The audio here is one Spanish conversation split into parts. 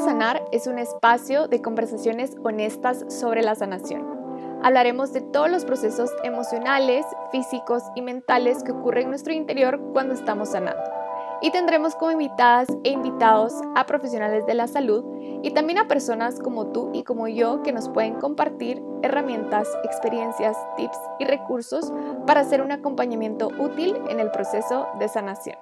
Sanar es un espacio de conversaciones honestas sobre la sanación. Hablaremos de todos los procesos emocionales, físicos y mentales que ocurren en nuestro interior cuando estamos sanando. Y tendremos como invitadas e invitados a profesionales de la salud y también a personas como tú y como yo que nos pueden compartir herramientas, experiencias, tips y recursos para hacer un acompañamiento útil en el proceso de sanación.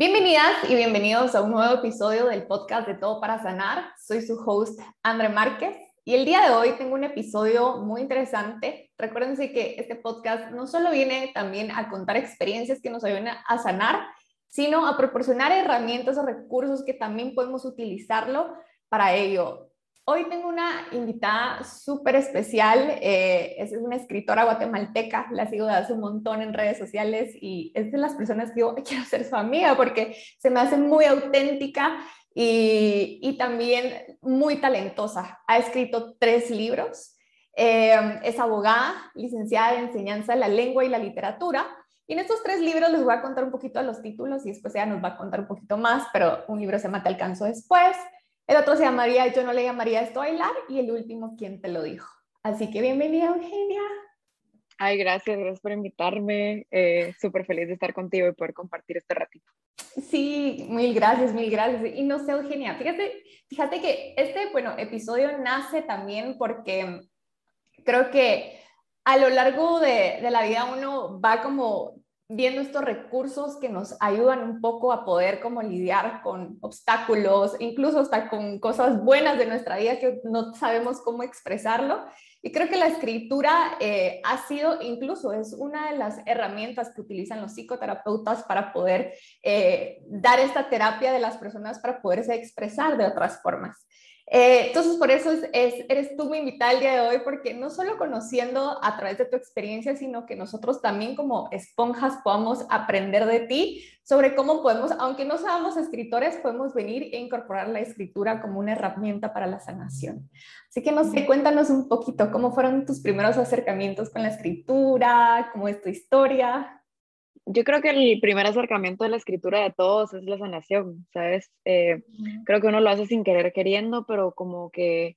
Bienvenidas y bienvenidos a un nuevo episodio del podcast de Todo para Sanar. Soy su host, André Márquez, y el día de hoy tengo un episodio muy interesante. Recuérdense que este podcast no solo viene también a contar experiencias que nos ayuden a sanar, sino a proporcionar herramientas o recursos que también podemos utilizarlo para ello. Hoy tengo una invitada súper especial, eh, es una escritora guatemalteca, la sigo de hace un montón en redes sociales y es de las personas que yo quiero ser su amiga porque se me hace muy auténtica y, y también muy talentosa. Ha escrito tres libros, eh, es abogada, licenciada en enseñanza de la lengua y la literatura. Y en estos tres libros les voy a contar un poquito de los títulos y después ella nos va a contar un poquito más, pero un libro se llama Te alcanzo después, el otro se llamaría Yo no le llamaría esto bailar y el último, ¿Quién te lo dijo? Así que bienvenida, Eugenia. Ay, gracias, gracias por invitarme. Eh, Súper feliz de estar contigo y poder compartir este ratito. Sí, mil gracias, mil gracias. Y no sé, Eugenia, fíjate, fíjate que este, bueno, episodio nace también porque creo que a lo largo de, de la vida uno va como viendo estos recursos que nos ayudan un poco a poder como lidiar con obstáculos, incluso hasta con cosas buenas de nuestra vida que no sabemos cómo expresarlo. Y creo que la escritura eh, ha sido, incluso es una de las herramientas que utilizan los psicoterapeutas para poder eh, dar esta terapia de las personas para poderse expresar de otras formas. Eh, entonces, por eso es, eres tú mi invitada el día de hoy, porque no solo conociendo a través de tu experiencia, sino que nosotros también como esponjas podamos aprender de ti sobre cómo podemos, aunque no seamos escritores, podemos venir e incorporar la escritura como una herramienta para la sanación. Así que no sé, cuéntanos un poquito cómo fueron tus primeros acercamientos con la escritura, cómo es tu historia. Yo creo que el primer acercamiento de la escritura de todos es la sanación, ¿sabes? Eh, creo que uno lo hace sin querer queriendo, pero como que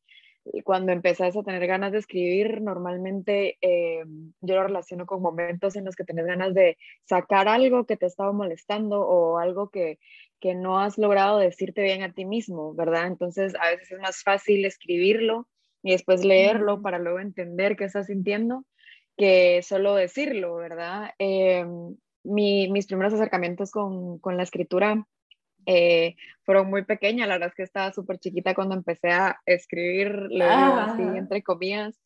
cuando empezás a tener ganas de escribir, normalmente eh, yo lo relaciono con momentos en los que tenés ganas de sacar algo que te estaba molestando o algo que, que no has logrado decirte bien a ti mismo, ¿verdad? Entonces a veces es más fácil escribirlo y después leerlo para luego entender qué estás sintiendo que solo decirlo, ¿verdad? Em, mis primeros acercamientos con, con la escritura eh, fueron muy pequeñas, la verdad es que estaba súper chiquita cuando empecé a escribir, así entre comillas,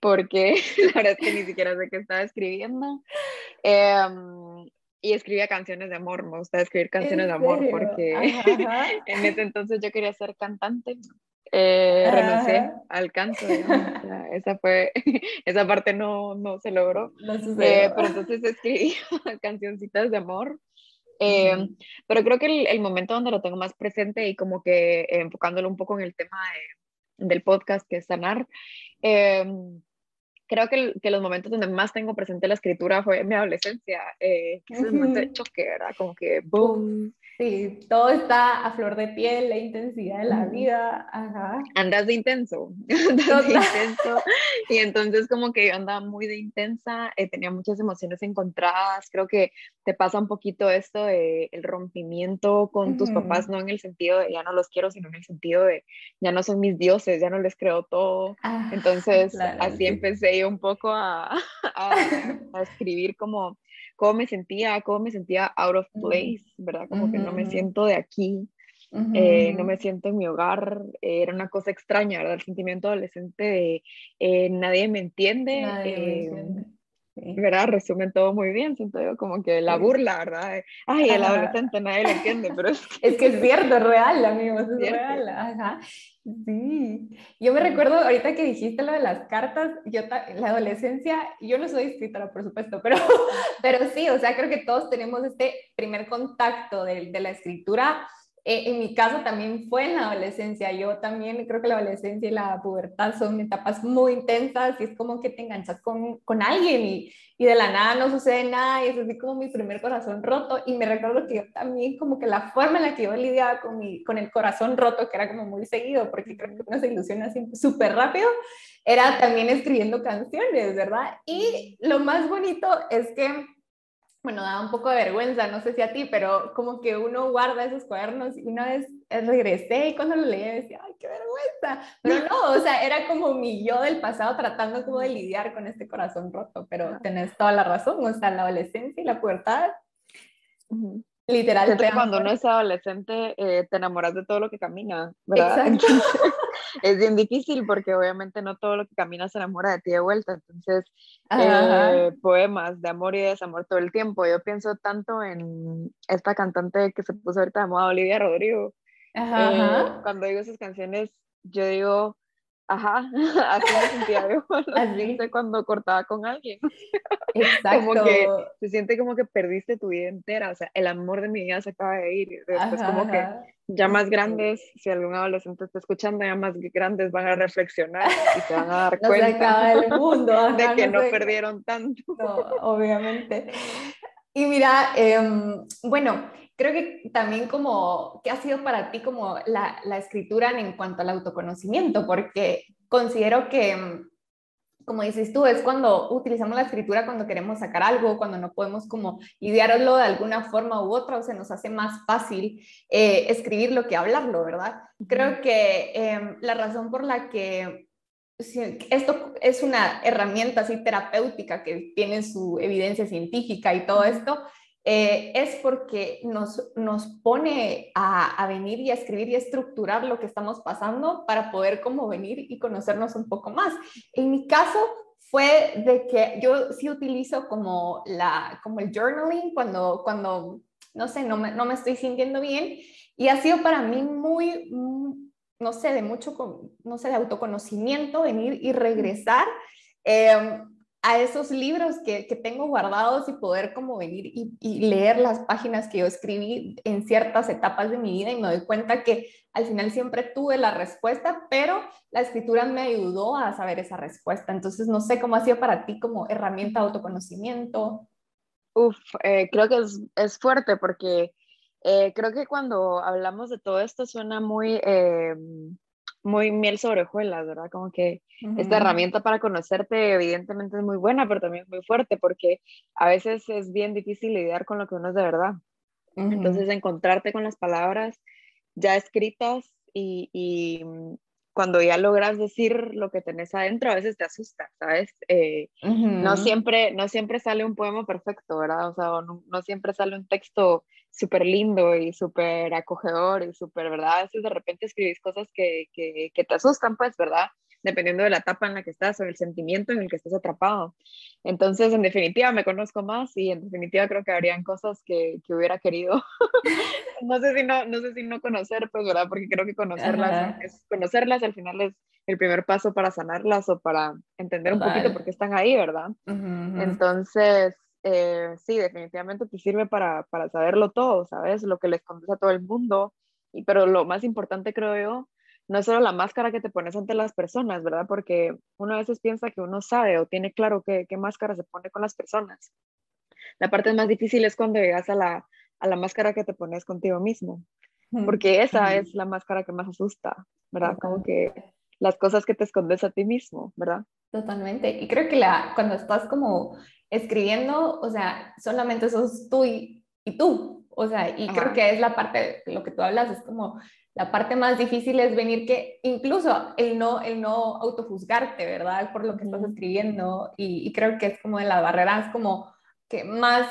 porque la verdad es que ni siquiera sé qué estaba escribiendo. Em, y escribía canciones de amor, me gustaba escribir canciones de amor porque en ese entonces yo quería ser cantante eh, renuncié al canto, esa fue, esa parte no, no se logró, eh, pero entonces escribí cancioncitas de amor, eh, pero creo que el, el, momento donde lo tengo más presente y como que eh, enfocándolo un poco en el tema del podcast que es sanar, creo que, que, los momentos donde más tengo presente la escritura fue en mi adolescencia, que es el momento de choque, ¿verdad? Como que boom, Sí, todo está a flor de piel, la intensidad de la vida. Ajá. Andas de intenso, andas de intenso. Y entonces como que yo andaba muy de intensa, eh, tenía muchas emociones encontradas. Creo que te pasa un poquito esto de el rompimiento con tus papás, no en el sentido de ya no los quiero, sino en el sentido de ya no son mis dioses, ya no les creo todo. Ah, entonces así empecé yo un poco a, a escribir como cómo me sentía, cómo me sentía out of place, ¿verdad? Como que no me siento de aquí, eh, no me siento en mi hogar, eh, era una cosa extraña, ¿verdad? El sentimiento adolescente de eh, nadie me entiende. Nadie me entiende ¿verdad? Resumen todo muy bien, siento yo como que la burla, ¿verdad? Ay, el adolescente nadie lo entiende, pero es que es, que es cierto, es real, amigos, es real, ajá. Sí, yo me recuerdo ahorita que dijiste lo de las cartas, yo la adolescencia, yo no soy escritora, por supuesto, pero, pero sí, o sea, creo que todos tenemos este primer contacto de, de la escritura eh, en mi caso también fue en la adolescencia. Yo también creo que la adolescencia y la pubertad son etapas muy intensas y es como que te enganchas con, con alguien y, y, de la nada no sucede nada y es así como mi primer corazón roto. Y me recuerdo que yo también como que la forma en la que yo lidiaba con, mi, con el corazón roto, que era como muy seguido, porque creo que uno se ilusiona súper rápido, era también escribiendo canciones, ¿verdad? Y lo más bonito es que bueno, da un poco de vergüenza, no sé si a ti, pero como que uno guarda esos cuadernos y una vez regresé y cuando lo leí decía, ay, qué vergüenza, pero no, o sea, era como mi yo del pasado tratando como de lidiar con este corazón roto, pero tenés toda la razón, o sea, la adolescencia y la pubertad, literal. cuando uno es adolescente eh, te enamoras de todo lo que camina, ¿verdad? Es bien difícil porque obviamente no todo lo que camina se enamora de ti de vuelta, entonces eh, poemas de amor y desamor todo el tiempo. Yo pienso tanto en esta cantante que se puso ahorita de moda, Olivia Rodrigo. Eh, cuando digo esas canciones, yo digo, Ajá, así me sentía yo así. cuando cortaba con alguien. Exacto. como que se siente como que perdiste tu vida entera, o sea, el amor de mi vida se acaba de ir. Después como que ya más grandes, si algún adolescente está escuchando, ya más grandes van a reflexionar y se van a dar cuenta del mundo, de que no, perdieron tanto. No, obviamente. Y mira, em, bueno, creo que también como, ¿qué ha sido para ti como la, la escritura en cuanto al autoconocimiento? Porque considero que, em, como dices tú, es cuando utilizamos la escritura cuando queremos sacar algo, cuando no podemos como idearlo de alguna forma u otra, o se nos hace más fácil eh, escribirlo que hablarlo, ¿verdad? Creo que em, la razón por la que esto es una herramienta así terapéutica que tiene su evidencia científica y todo esto, eh, es porque nos, nos pone a, venir y a escribir y a estructurar lo que estamos pasando para poder como venir y conocernos un poco más. En mi caso fue de que yo sí utilizo como, la, como el journaling cuando, cuando no sé, no me, no me estoy sintiendo bien y ha sido para mí muy, no sé, de mucho, no sé, de autoconocimiento, venir y regresar em, a esos libros que, tengo guardados y poder como venir y, leer las páginas que yo escribí en ciertas etapas de mi vida y me doy cuenta que al final siempre tuve la respuesta, pero la escritura me ayudó a saber esa respuesta. Entonces, no sé cómo ha sido para ti como herramienta de autoconocimiento. Uf, eh, creo que es, es fuerte porque eh, creo que cuando hablamos de todo esto suena muy, eh, muy miel sobre hojuelas, ¿verdad? Como que esta herramienta para conocerte evidentemente es muy buena, pero también es muy fuerte porque a veces es bien difícil lidiar con lo que uno es de verdad. Entonces, encontrarte con las palabras ya escritas y, y, cuando ya logras decir lo que tenés adentro, a veces te asusta, ¿sabes? Eh, no, siempre, no siempre sale un poema perfecto, ¿verdad? O sea, no, no siempre sale un texto súper lindo y súper acogedor y súper, ¿verdad? A veces de repente escribís cosas que, que, que te asustan, pues, ¿verdad? dependiendo de la etapa en la que estás o el sentimiento en el que estás atrapado. Entonces, en definitiva, me conozco más y en definitiva creo que habrían cosas que, que hubiera querido, no, sé si no, no sé si no conocer, pues, ¿verdad? Porque creo que conocerlas, es, conocerlas al final es el primer paso para sanarlas o para entender un poquito por qué están ahí, ¿verdad? Entonces, eh, sí, definitivamente te sirve para, para saberlo todo, ¿sabes? Lo que les conduce a todo el mundo. Y, pero lo más importante, creo yo, no es solo la máscara que te pones ante las personas, ¿verdad? Porque uno a veces piensa que uno sabe o tiene claro qué, qué máscara se pone con las personas. La parte más difícil es cuando llegas a la, a la máscara que te pones contigo mismo, porque esa es la máscara que más asusta, ¿verdad? Como que las cosas que te escondes a ti mismo, ¿verdad? Totalmente. Y creo que la, cuando estás como escribiendo, o sea, solamente sos tú y, y tú. O sea, y creo que es la parte, lo que tú hablas, es como la parte más difícil es venir que incluso el no, el no autojuzgarte, ¿verdad? Por lo que estás escribiendo y, creo que es como de las barreras como que más,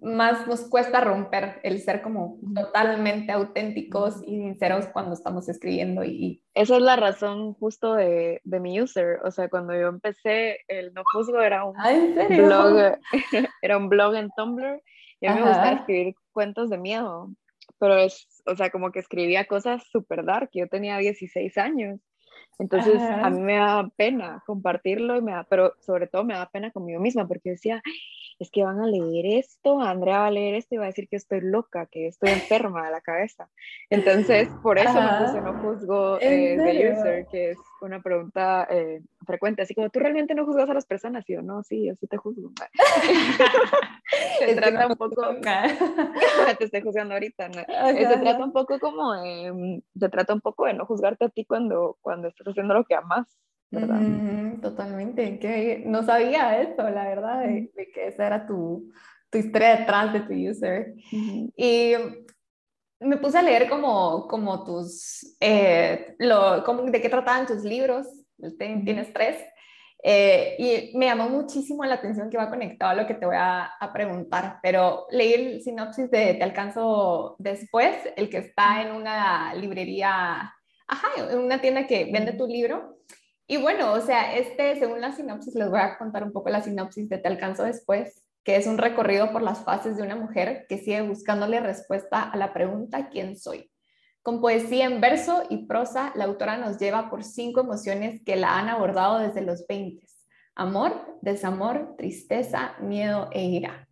más nos cuesta romper el ser como totalmente auténticos y sinceros cuando estamos escribiendo. Y, Esa es la razón justo de, de, mi user. O sea, cuando yo empecé, el No Juzgo era un, ¿Ah, blog, era un blog en Tumblr y a mí me gustaba escribir cuentos de miedo. Pero es, o sea, como que escribía cosas súper dark, yo tenía 16 años, entonces a mí me da pena compartirlo, y me da, pero sobre todo me da pena conmigo misma, porque decía, es que van a leer esto, Andrea va a leer esto y va a decir que estoy loca, que estoy enferma de la cabeza. Entonces, por eso me puse no juzgo eh, the user, que es una pregunta eh, frecuente, así como tú realmente no juzgas a las personas, y yo no, sí, yo sí te juzgo. se trata un poco, te estoy juzgando ahorita, ¿no? Eh, se trata un poco como, se trata un poco de no juzgarte a ti cuando, cuando estás haciendo lo que amas totalmente, que no sabía esto, la verdad, de, que esa era tu, tu, historia detrás de tu user. Y me puse a leer como, como tus, eh, lo, como, de qué trataban tus libros, tienes tres, eh, y me llamó muchísimo la atención que va conectado a lo que te voy a, a, preguntar, pero leí el sinopsis de Te alcanzo después, el que está en una librería, ajá, en una tienda que vende tu libro, y bueno, o sea, este, según la sinopsis, les voy a contar un poco la sinopsis de Te alcanzo después, que es un recorrido por las fases de una mujer que sigue buscándole respuesta a la pregunta ¿quién soy? Con poesía en verso y prosa, la autora nos lleva por cinco emociones que la han abordado desde los 20. Amor, desamor, tristeza, miedo e ira.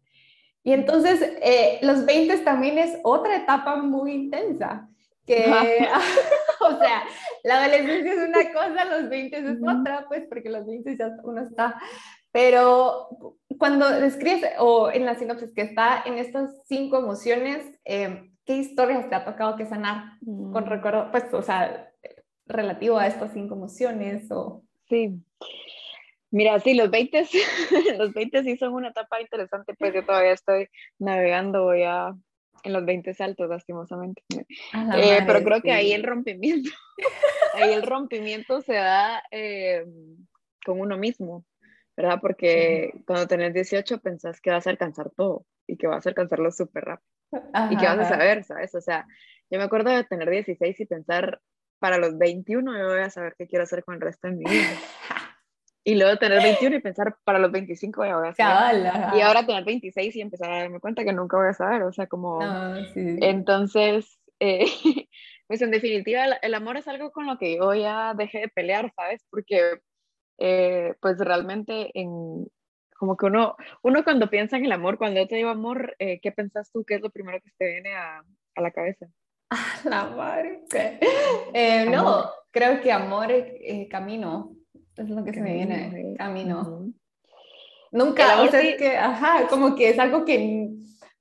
Y entonces, eh, los 20 también es otra etapa muy intensa, que, o sea, la adolescencia es una cosa, los 20 es otra, pues porque los 20 ya uno está, pero cuando describes, o en la sinopsis que está en estas cinco emociones, eh, ¿qué historias te ha tocado que sanar con mm. recuerdo, pues, o sea, relativo a estas cinco emociones? O... Sí. Mira, sí, los 20, los 20 sí son una etapa interesante, pues yo todavía estoy navegando, voy a en los 20 saltos, lastimosamente. Eh, pero creo que ahí el rompimiento, ahí el rompimiento se da eh, con uno mismo, ¿verdad? Porque cuando tenés 18 pensás que vas a alcanzar todo y que vas a alcanzarlo súper rápido y que vas a saber, ¿sabes? O sea, yo me acuerdo de tener 16 y pensar, para los 21 yo voy a saber qué quiero hacer con el resto de mi vida. Y luego tener 21 y pensar, para los 25 ya voy a saber. y ahora tener 26 y empezar a darme cuenta que nunca voy a saber, o sea, como... Entonces, eh, pues en definitiva, el, amor es algo con lo que yo ya dejé de pelear, ¿sabes? Porque, eh, pues realmente, en, como que uno, uno cuando piensa en el amor, cuando yo te digo amor, eh, ¿qué pensás tú? ¿Qué es lo primero que te viene a, a la cabeza? La madre. no, creo que amor es camino es lo que se me viene, camino. Nunca, o sea, es que, ajá, como que es algo que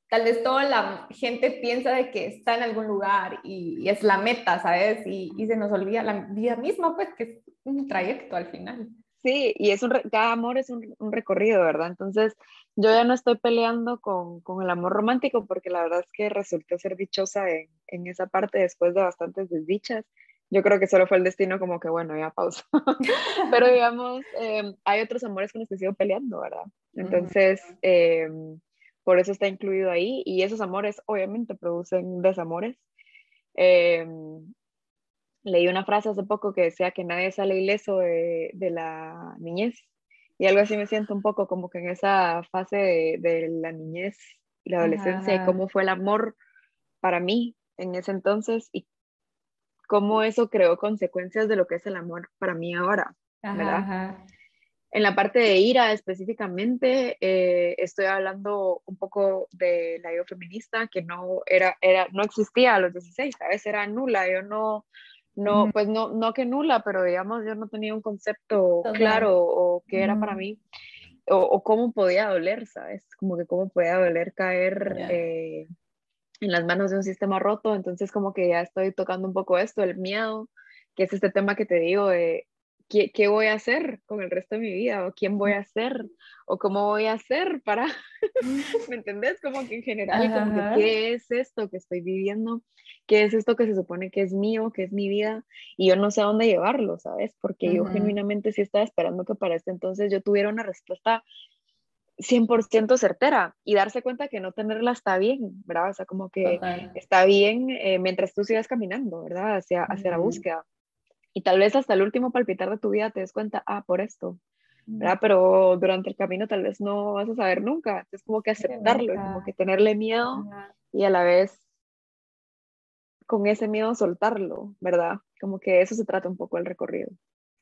tal vez toda la gente piensa de que está en algún lugar y, es la meta, ¿sabes? Y, y, se nos olvida la vida misma, pues, que es un trayecto al final. Sí, y es un, cada amor es un, un, recorrido, ¿verdad? Entonces, yo ya no estoy peleando con, con, el amor romántico porque la verdad es que resulté ser dichosa en, en esa parte después de bastantes desdichas yo creo que solo fue el destino como que, bueno, ya pausa. Pero digamos, em, hay otros amores con los que sigo peleando, ¿verdad? Entonces, em, por eso está incluido ahí y esos amores obviamente producen desamores. Em, leí una frase hace poco que decía que nadie sale ileso de, de, la niñez y algo así me siento un poco como que en esa fase de, de la niñez y la adolescencia y cómo fue el amor para mí en ese entonces y cómo eso creó consecuencias de lo que es el amor para mí ahora, ¿verdad? En la parte de ira específicamente, eh, estoy hablando un poco de la yo feminista, que no, era, era, no existía a los 16, ¿sabes? Era nula, yo no, no, pues no, no que nula, pero digamos, yo no tenía un concepto claro o qué era para mí, o, cómo podía doler, ¿sabes? Como que cómo podía doler caer en las manos de un sistema roto, entonces como que ya estoy tocando un poco esto, el miedo, que es este tema que te digo de qué, qué voy a hacer con el resto de mi vida, o quién voy a ser, o cómo voy a hacer para, ¿me entendés? Como que en general, como que, ¿qué es esto que estoy viviendo? ¿Qué es esto que se supone que es mío, que es mi vida? Y yo no sé a dónde llevarlo, ¿sabes? Porque yo genuinamente sí estaba esperando que para este entonces yo tuviera una respuesta 100% certera y darse cuenta que no tenerla está bien, ¿verdad? O sea, como que está bien eh, mientras tú sigas caminando, ¿verdad? Hacia, hacia la búsqueda. Y tal vez hasta el último palpitar de tu vida te des cuenta, ah, por esto, ¿verdad? Pero durante el camino tal vez no vas a saber nunca. Es como que aceptarlo, como que tenerle miedo y a la vez con ese miedo soltarlo, ¿verdad? Como que eso se trata un poco el recorrido.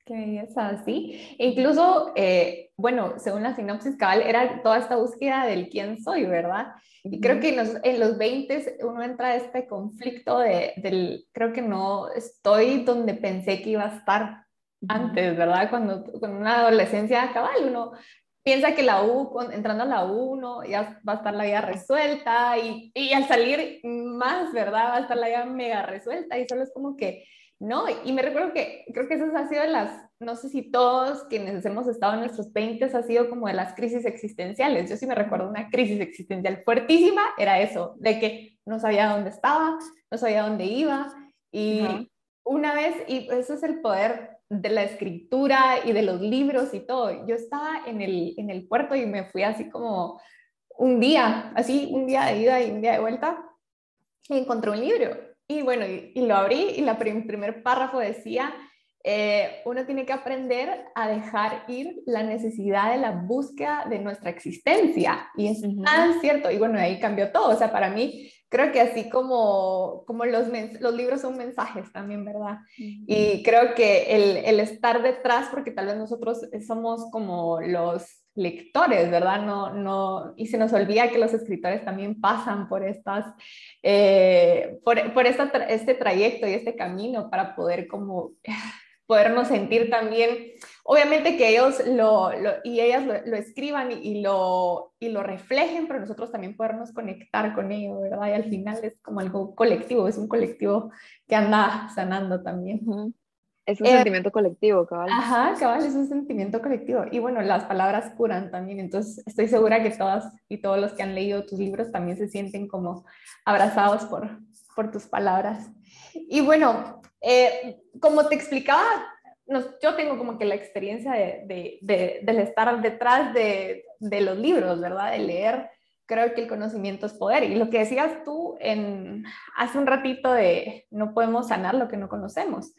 Qué belleza, sí. Incluso, eh, bueno, según la sinopsis cabal, era toda esta búsqueda del quién soy, ¿verdad? Y creo que en los, en los 20 uno entra a este conflicto de, del, creo que no estoy donde pensé que iba a estar antes, ¿verdad? Cuando con una adolescencia cabal, uno piensa que la U, entrando a la U, uno ya va a estar la vida resuelta y, y al salir más, ¿verdad? Va a estar la vida mega resuelta y solo es como que ¿no? Y me recuerdo que creo que esas han sido las, no sé si todos quienes hemos estado en nuestros 20 ha sido como de las crisis existenciales. Yo sí me recuerdo una crisis existencial fuertísima, era eso, de que no sabía dónde estaba, no sabía dónde iba. Y una vez, y eso es el poder de la escritura y de los libros y todo. Yo estaba en el, en el puerto y me fui así como un día, así un día de ida y un día de vuelta, y encontré un libro y bueno, y, lo abrí y el primer párrafo decía, eh, uno tiene que aprender a dejar ir la necesidad de la búsqueda de nuestra existencia. Y es tan cierto. Y bueno, ahí cambió todo. O sea, para mí, creo que así como, como los, los libros son mensajes también, ¿verdad? Y creo que el, el estar detrás, porque tal vez nosotros somos como los lectores, ¿verdad? No, no, y se nos olvida que los escritores también pasan por estas, eh, por, por este trayecto y este camino para poder como podernos sentir también, obviamente que ellos lo, lo y ellas lo, escriban y, lo, y lo reflejen, pero nosotros también podernos conectar con ello, ¿verdad? Y al final es como algo colectivo, es un colectivo que anda sanando también. Es un sentimiento colectivo, cabal. Ajá, cabal, es un sentimiento colectivo. Y bueno, las palabras curan también. Entonces, estoy segura que todas y todos los que han leído tus libros también se sienten como abrazados por, por tus palabras. Y bueno, eh, como te explicaba, yo tengo como que la experiencia de, de, del estar detrás de, de, los libros, ¿verdad? De leer. Creo que el conocimiento es poder. Y lo que decías tú en, hace un ratito de no podemos sanar lo que no conocemos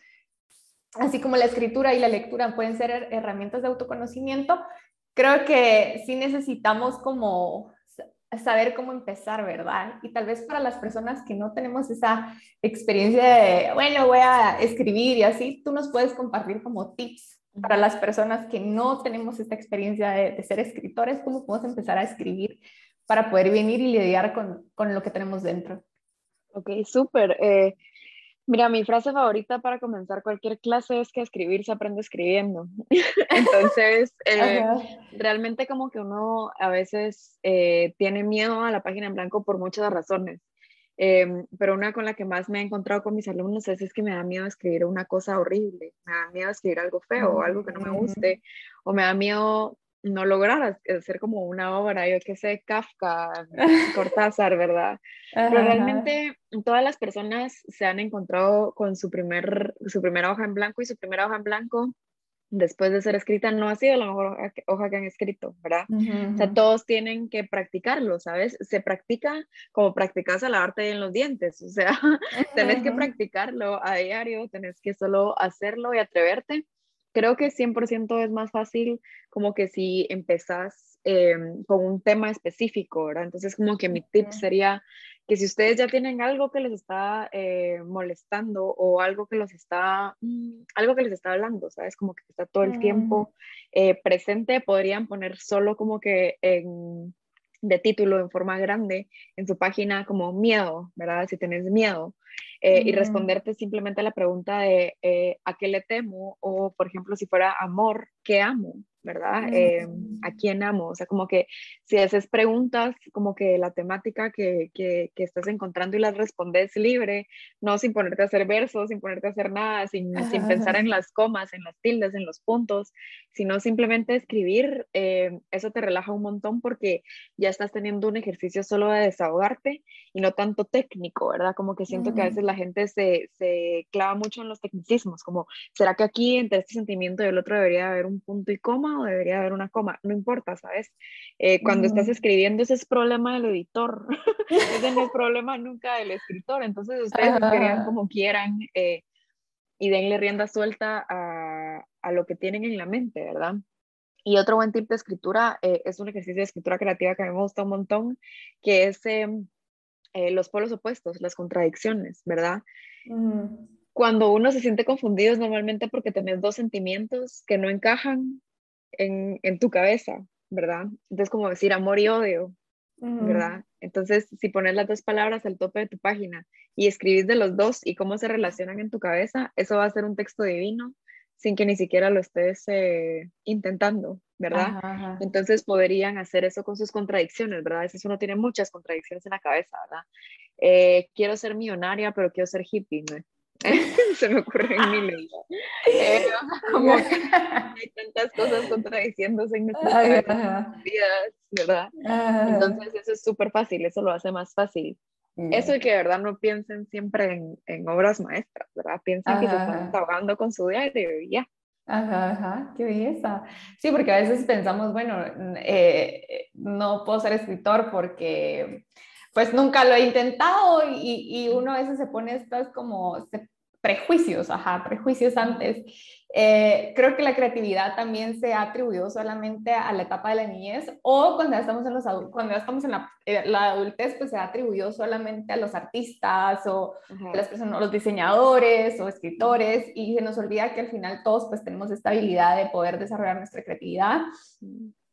así como la escritura y la lectura pueden ser herramientas de autoconocimiento, creo que sí necesitamos como saber cómo empezar, ¿verdad? Y tal vez para las personas que no tenemos esa experiencia de, bueno, voy a escribir y así, tú nos puedes compartir como tips para las personas que no tenemos esta experiencia de, ser escritores, cómo podemos empezar a escribir para poder venir y lidiar con, con lo que tenemos dentro. Ok, súper. Eh, Mira, mi frase favorita para comenzar cualquier clase es que escribir se aprende escribiendo. Entonces, eh, realmente como que uno a veces eh, tiene miedo a la página en blanco por muchas razones. Em, pero una con la que más me he encontrado con mis alumnos es, es que me da miedo escribir una cosa horrible, me da miedo escribir algo feo o algo que no me guste, o me da miedo no lograr hacer como una obra, yo que sé, Kafka, Cortázar, ¿verdad? Pero realmente todas las personas se han encontrado con su, primer, su primera hoja en blanco y su primera hoja en blanco después de ser escrita no ha sido la mejor hoja que han escrito, ¿verdad? O sea, todos tienen que practicarlo, ¿sabes? Se practica como practicas a lavarte en los dientes, o sea, tenés que practicarlo a diario, tenés que solo hacerlo y atreverte creo que 100% es más fácil como que si empezás em, con un tema específico, ¿verdad? Entonces como que mi tip sería que si ustedes ya tienen algo que les está eh, molestando o algo que los está, mm, algo que les está hablando, ¿sabes? Como que está todo el tiempo eh, presente, podrían poner solo como que en, de título en forma grande en su página como miedo, ¿verdad? Si tenés miedo. Eh, y responderte simplemente a la pregunta de a qué le temo o, por ejemplo, si fuera amor, ¿qué amo? ¿Verdad? Eh, ¿A quién amo? O sea, como que si haces preguntas, como que la temática que, que, que, estás encontrando y las respondes libre, no sin ponerte a hacer versos, sin ponerte a hacer nada, sin, sin pensar en las comas, en las tildes, en los puntos, sino simplemente escribir, eh, eso te relaja un montón porque ya estás teniendo un ejercicio solo de desahogarte y no tanto técnico, ¿verdad? Como que siento que a veces la gente se, se clava mucho en los tecnicismos, como, ¿será que aquí entre este sentimiento y el otro debería haber un punto y coma? O debería haber una coma, no importa, ¿sabes? Eh, cuando estás escribiendo ese es problema del editor, ese no es problema nunca del escritor, entonces ustedes escriban como quieran eh, y denle rienda suelta a, a, lo que tienen en la mente, ¿verdad? Y otro buen tip de escritura eh, es un ejercicio de escritura creativa que a mí me gusta un montón, que es em, los polos opuestos, las contradicciones, ¿verdad? cuando uno se siente confundido es normalmente porque tenés dos sentimientos que no encajan en, en tu cabeza, ¿verdad? Entonces, como decir amor y odio, ¿verdad? Entonces, si pones las dos palabras al tope de tu página y escribís de los dos y cómo se relacionan en tu cabeza, eso va a ser un texto divino sin que ni siquiera lo estés eh, intentando, ¿verdad? Entonces podrían hacer eso con sus contradicciones, ¿verdad? A veces uno tiene muchas contradicciones en la cabeza, ¿verdad? Eh, quiero ser millonaria, pero quiero ser hippie, ¿no? se me ocurre en mi eh, como que hay tantas cosas contradiciéndose en nuestras vidas, ¿verdad? Entonces eso es súper fácil, eso lo hace más fácil. Eso de que de verdad no piensen siempre en, en obras maestras, ¿verdad? Piensen que se están trabajando con su diario y ya. Ajá, ajá, qué belleza. Sí, porque a veces pensamos, bueno, eh, no puedo ser escritor porque pues nunca lo he intentado y, y uno a veces se pone estas como prejuicios, ajá, prejuicios antes. Eh, creo que la creatividad también se atribuyó solamente a la etapa de la niñez o cuando ya estamos en, los, cuando ya estamos en la, eh, la, adultez, pues se atribuyó solamente a los artistas o a las personas, los diseñadores o escritores y se nos olvida que al final todos pues tenemos esta habilidad de poder desarrollar nuestra creatividad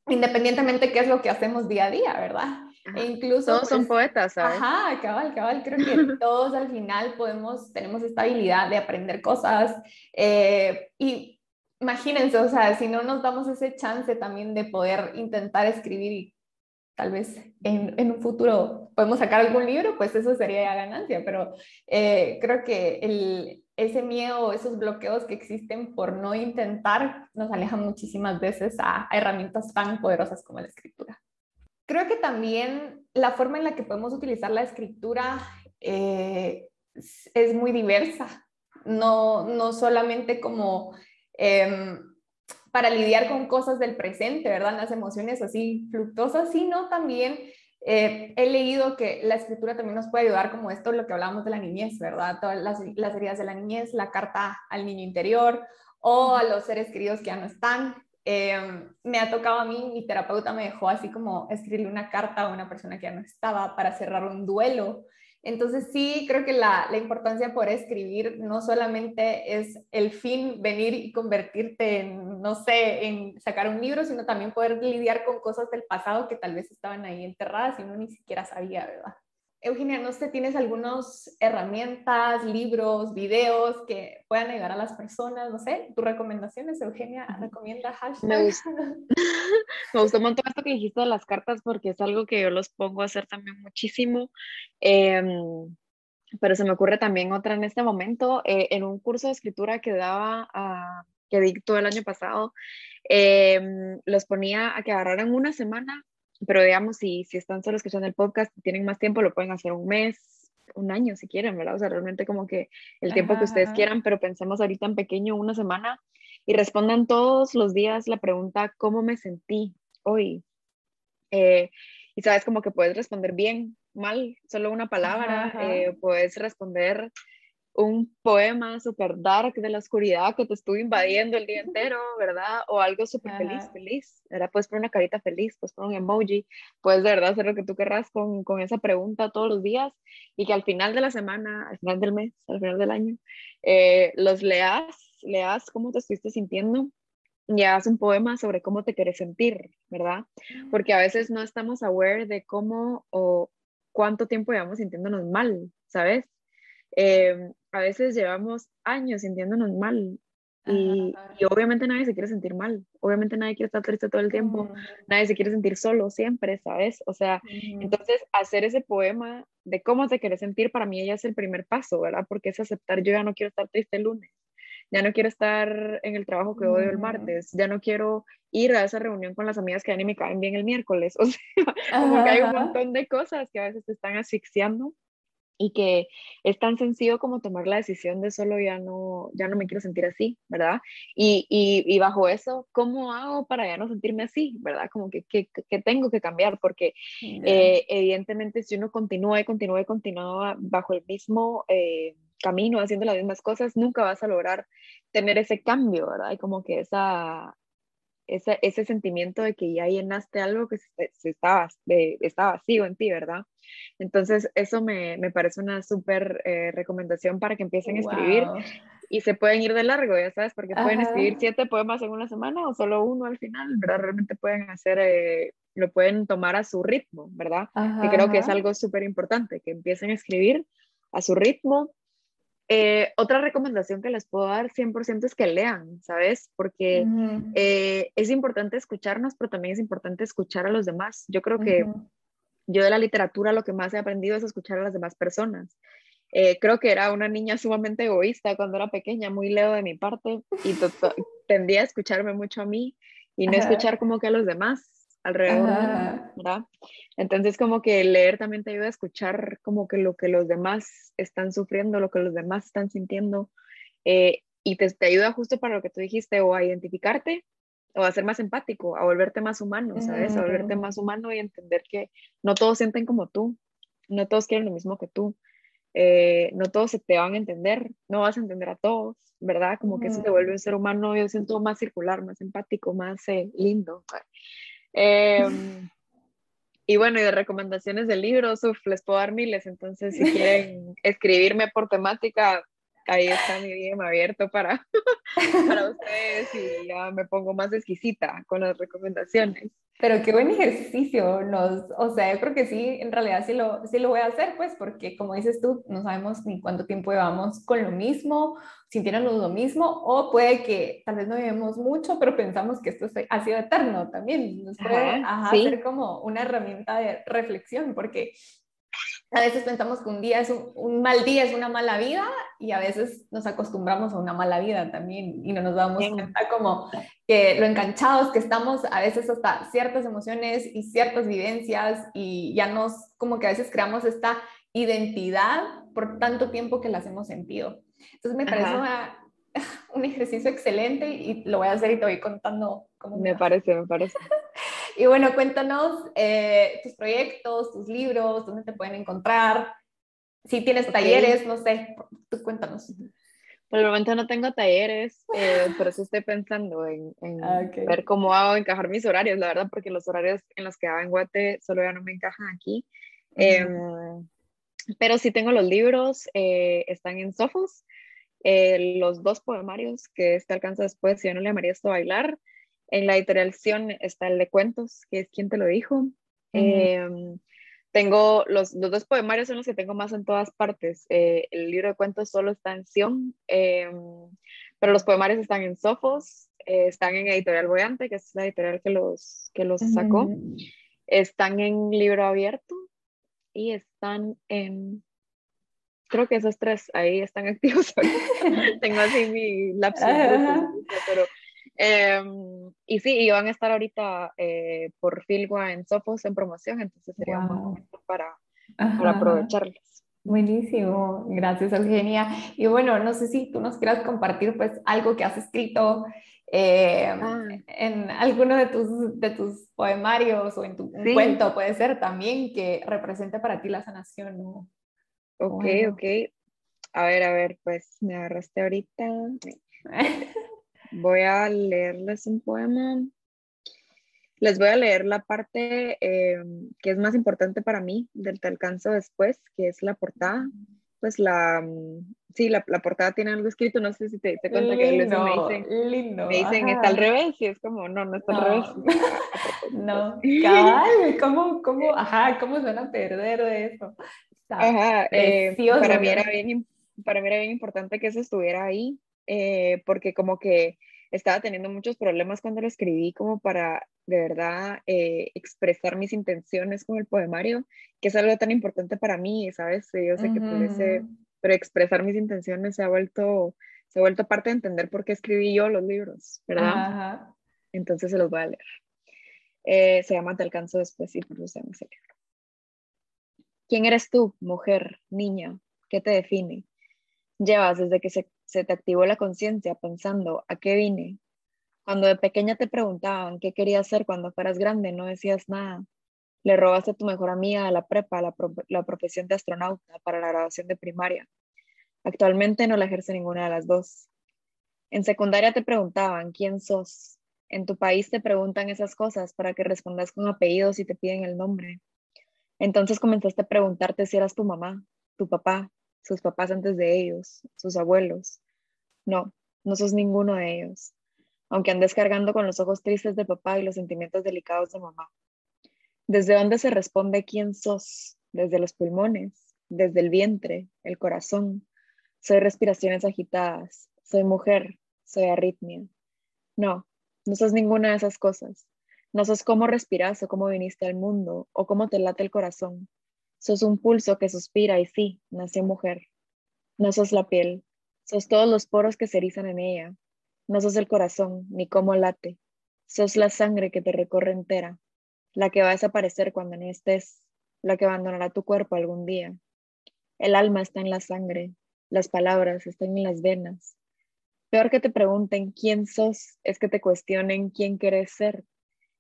independientemente qué es lo que hacemos día a día, ¿verdad? E incluso, todos son pues, poetas, ¿sabes? Ajá, cabal, cabal. Creo que todos al final podemos, tenemos esta habilidad de aprender cosas. Eh, y imagínense, o sea, si no nos damos ese chance también de poder intentar escribir y tal vez en, en un futuro podemos sacar algún libro, pues eso sería ganancia. Pero eh, creo que el, ese miedo, esos bloqueos que existen por no intentar, nos alejan muchísimas veces a herramientas tan poderosas como la escritura. Creo que también la forma en la que podemos utilizar la escritura eh, es muy diversa, no, no solamente como em, para lidiar con cosas del presente, ¿verdad? Las emociones así fluctuosas, sino también eh, he leído que la escritura también nos puede ayudar como esto, lo que hablábamos de la niñez, ¿verdad? Todas las, las heridas de la niñez, la carta al niño interior o a los seres queridos que ya no están. Em, me ha tocado a mí, mi terapeuta me dejó así como escribirle una carta a una persona que ya no estaba para cerrar un duelo. Entonces sí, creo que la, la importancia por escribir no solamente es el fin, venir y convertirte en, no sé, en sacar un libro, sino también poder lidiar con cosas del pasado que tal vez estaban ahí enterradas y uno ni siquiera sabía, ¿verdad? Eugenia, no sé, ¿tienes algunas herramientas, libros, videos que puedan ayudar a las personas? No sé, tus recomendaciones, Eugenia, recomienda hashtag. Me, Me gustó un montón esto que dijiste de las cartas porque es algo que yo los pongo a hacer también muchísimo. Em, pero se me ocurre también otra en este momento, eh, en un curso de escritura que daba, que dictó el año pasado, em, los ponía a que agarraran una semana pero digamos, si, si están solo escuchando el podcast, tienen más tiempo, lo pueden hacer un mes, un año si quieren, ¿verdad? O sea, realmente como que el tiempo que ustedes quieran, pero pensemos ahorita en pequeño, una semana, y respondan todos los días la pregunta, ¿cómo me sentí hoy? Eh, y sabes, como que puedes responder bien, mal, solo una palabra, eh, puedes responder un poema super dark de la oscuridad que te estuvo invadiendo el día entero, ¿verdad? O algo súper feliz, feliz, ¿verdad? Puedes poner una carita feliz, puedes poner un emoji, puedes de verdad hacer lo que tú querrás con, con, esa pregunta todos los días y que al final de la semana, al final del mes, al final del año, eh, los leas, leas cómo te estuviste sintiendo y hagas un poema sobre cómo te quieres sentir, ¿verdad? Porque a veces no estamos aware de cómo o cuánto tiempo llevamos sintiéndonos mal, ¿sabes? Eh, a veces llevamos años sintiéndonos mal y, obviamente nadie se quiere sentir mal, obviamente nadie quiere estar triste todo el tiempo, nadie se quiere sentir solo siempre, ¿sabes? O sea, entonces hacer ese poema de cómo te quieres sentir para mí ya es el primer paso, ¿verdad? Porque es aceptar, yo ya no quiero estar triste el lunes, ya no quiero estar en el trabajo que odio el martes, ya no quiero ir a esa reunión con las amigas que ya ni me caen bien el miércoles, o sea, como que hay un montón de cosas que a veces te están asfixiando y que es tan sencillo como tomar la decisión de solo ya no, ya no me quiero sentir así, ¿verdad? Y, y, bajo eso, ¿cómo hago para ya no sentirme así, ¿verdad? Como que, que, que tengo que cambiar, porque eh, evidentemente si uno continúa y continúa y continúa bajo el mismo eh, camino, haciendo las mismas cosas, nunca vas a lograr tener ese cambio, ¿verdad? Y como que esa, ese, ese sentimiento de que ya llenaste algo que se, estaba, estaba vacío en ti, ¿verdad? Entonces, eso me, me parece una súper eh, recomendación para que empiecen a escribir y se pueden ir de largo, ya sabes, porque pueden escribir siete poemas en una semana o solo uno al final, ¿verdad? Realmente pueden hacer, eh, lo pueden tomar a su ritmo, ¿verdad? y creo que es algo súper importante, que empiecen a escribir a su ritmo. Eh, otra recomendación que les puedo dar 100% es que lean, ¿sabes? Porque eh, es importante escucharnos, pero también es importante escuchar a los demás. Yo creo que yo de la literatura lo que más he aprendido es escuchar a las demás personas. Eh, creo que era una niña sumamente egoísta cuando era pequeña, muy leo de mi parte y tendía a escucharme mucho a mí y no escuchar como que a los demás alrededor, ¿verdad? Entonces como que leer también te ayuda a escuchar como que lo que los demás están sufriendo, lo que los demás están sintiendo eh, y te, te, ayuda justo para lo que tú dijiste o a identificarte o a ser más empático, a volverte más humano, ¿sabes? A volverte más humano y entender que no todos sienten como tú, no todos quieren lo mismo que tú. Eh, no todos se te van a entender, no vas a entender a todos, ¿verdad? Como que eso te vuelve un ser humano, yo siento más circular, más empático, más eh, lindo. Em, y bueno, y de recomendaciones de libros, les puedo dar miles, entonces si quieren escribirme por temática, ahí está mi DM abierto para, para ustedes y ya me pongo más exquisita con las recomendaciones. Pero qué buen ejercicio, nos, o sea, yo creo que sí, en realidad sí lo, sí lo voy a hacer, pues, porque como dices tú, no sabemos ni cuánto tiempo llevamos con lo mismo, sintiéndonos lo mismo, o puede que tal vez no vivimos mucho, pero pensamos que esto ha sido eterno también, nos puede ser como una herramienta de reflexión, porque a veces pensamos que un día es un, mal día, es una mala vida, y a veces nos acostumbramos a una mala vida también y no nos damos cuenta como que lo enganchados que estamos a veces hasta ciertas emociones y ciertas vivencias y ya nos como que a veces creamos esta identidad por tanto tiempo que las hemos sentido. Entonces me parece un ejercicio excelente y lo voy a hacer y te voy contando cómo. Me parece, me parece. Y bueno, cuéntanos eh, tus proyectos, tus libros, dónde te pueden encontrar. Si tienes talleres, no sé, tú cuéntanos. Por el momento no tengo talleres, eh, pero sí estoy pensando en, ah, ver cómo hago encajar mis horarios, la verdad, porque los horarios en los que hago en Guate solo ya no me encajan aquí. Em, pero sí tengo los libros, eh, están en Sofos, los dos poemarios que este alcanza después, si yo no le llamaría esto bailar, en la editorial está el de cuentos, que es quien te lo dijo. Em, tengo los, los, dos poemarios son los que tengo más en todas partes. Eh, el libro de cuentos solo está en Sion, em, pero los poemarios están en Sofos, eh, están en Editorial Boyante, que es la editorial que los, que los sacó. Están en libro abierto y están en creo que esos tres ahí están activos. Tengo así mi lapso, pero Em, y sí, y van a estar ahorita eh, por Filgua en Sofos en promoción, entonces sería un momento para, para aprovecharlos. Buenísimo, gracias Eugenia. Y bueno, no sé si tú nos quieras compartir pues algo que has escrito eh, ah. en alguno de tus, de tus poemarios o en tu cuento, puede ser también que represente para ti la sanación. ¿no? Ok, ok. A ver, a ver, pues me agarraste ahorita. Voy a leerles un poema. Les voy a leer la parte eh, que es más importante para mí del Te alcanzo después, que es la portada. Pues la, mm, sí, la, la portada tiene algo escrito, no sé si te, te cuenta que me dicen, lindo, me dicen está al revés y es como, no, no está al revés. No, cabal, ¿cómo, cómo, ajá, cómo se van a perder de eso? ajá, eh, para, mí era bien, para mí era bien importante que eso estuviera ahí, eh, porque como que estaba teniendo muchos problemas cuando lo escribí como para de verdad eh, expresar mis intenciones con el poemario, que es algo tan importante para mí, ¿sabes? Yo sé que parece, pero expresar mis intenciones se ha vuelto, se ha vuelto parte de entender por qué escribí yo los libros, ¿verdad? Entonces se los voy a leer. Eh, se llama Te alcanzo después y por llama ese libro. ¿Quién eres tú, mujer, niña? ¿Qué te define? Llevas desde que se se te activó la conciencia pensando, ¿a qué vine? Cuando de pequeña te preguntaban qué querías ser cuando fueras grande, no decías nada. Le robaste a tu mejor amiga a la prepa la, la profesión de astronauta para la graduación de primaria. Actualmente no la ejerce ninguna de las dos. En secundaria te preguntaban, ¿quién sos? En tu país te preguntan esas cosas para que respondas con apellidos y te piden el nombre. Entonces comenzaste a preguntarte si eras tu mamá, tu papá, sus papás antes de ellos, sus abuelos. No, no sos ninguno de ellos, aunque andes cargando con los ojos tristes de papá y los sentimientos delicados de mamá. ¿Desde dónde se responde quién sos? Desde los pulmones, desde el vientre, el corazón. Soy respiraciones agitadas, soy mujer, soy arritmia. No, no sos ninguna de esas cosas. No sos cómo respiras o cómo viniste al mundo o cómo te late el corazón. Sos un pulso que suspira y sí, nació mujer. No sos la piel, sos todos los poros que se erizan en ella. No sos el corazón, ni cómo late. Sos la sangre que te recorre entera, la que va a desaparecer cuando ni estés, la que abandonará tu cuerpo algún día. El alma está en la sangre, las palabras están en las venas. Peor que te pregunten quién sos es que te cuestionen quién quieres ser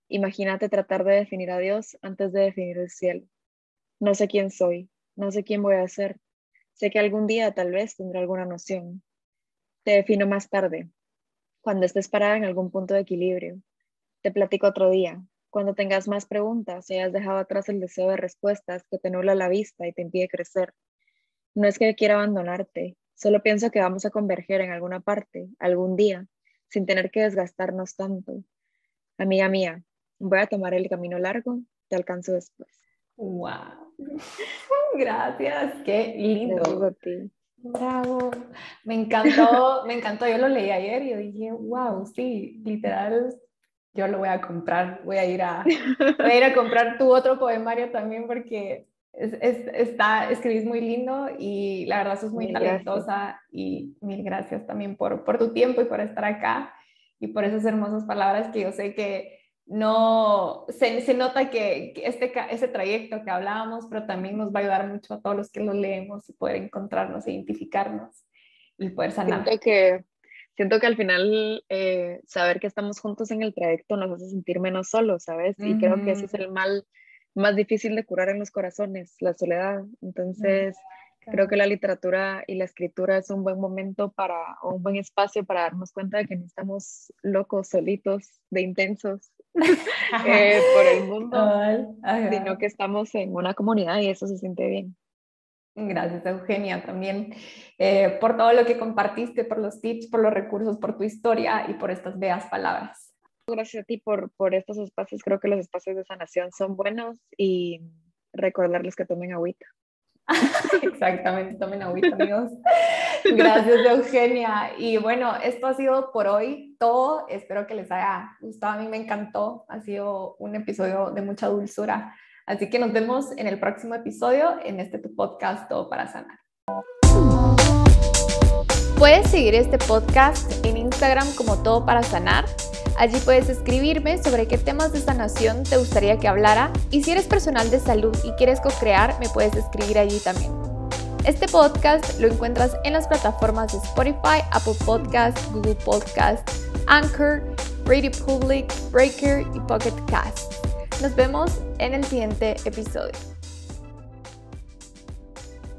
Imagínate tratar de definir a Dios antes de definir el cielo. No sé quién soy, no sé quién voy a ser. Sé que algún día tal vez tendré alguna noción. Te defino más tarde, cuando estés parada en algún punto de equilibrio. Te platico otro día, cuando tengas más preguntas y hayas dejado atrás el deseo de respuestas que te nula la vista y te impide crecer. No es que quiera abandonarte, solo pienso que vamos a converger en alguna parte, algún día, sin tener que desgastarnos tanto. Amiga mía, voy a tomar el camino largo, te alcanzo después. ¡Wow! Gracias, qué lindo. Bravo, me encantó, me encantó, yo lo leí ayer y yo dije, wow, sí, literal, yo lo voy a comprar, voy a ir a, voy a, ir a comprar tu otro poemario también porque es, es, está, escribís muy lindo y la verdad sos muy talentosa y mil gracias también por, por tu tiempo y por estar acá y por esas hermosas palabras que yo sé que no se, se nota que, este, ese trayecto que hablábamos, pero también nos va a ayudar mucho a todos los que lo leemos y poder encontrarnos, identificarnos y poder sanar. Siento que, siento que al final eh, saber que estamos juntos en el trayecto nos hace sentir menos solos, ¿sabes? Y creo que ese es el mal más difícil de curar en los corazones, la soledad. Entonces, creo que la literatura y la escritura es un buen momento para, o un buen espacio para darnos cuenta de que no estamos locos, solitos, de intensos eh, por el mundo, sino que estamos en una comunidad y eso se siente bien. Gracias, Eugenia, también eh, por todo lo que compartiste, por los tips, por los recursos, por tu historia y por estas bellas palabras. Gracias a ti por, por estos espacios. Creo que los espacios de sanación son buenos y recordarles que tomen agüita. Exactamente, tomen agüita, amigos. Gracias, Eugenia. Y bueno, esto ha sido por hoy todo. Espero que les haya gustado. A mí me encantó. Ha sido un episodio de mucha dulzura. Así que nos vemos en el próximo episodio en este tu podcast Todo para Sanar. Puedes seguir este podcast en Instagram como Todo para Sanar Allí puedes escribirme sobre qué temas de sanación te gustaría que hablara y si eres personal de salud y quieres co-crear, me puedes escribir allí también. Este podcast lo encuentras en las plataformas de Spotify, Apple Podcast, Google Podcast, Anchor, Radio Public, Breaker y Pocket Cast. Nos vemos en el siguiente episodio.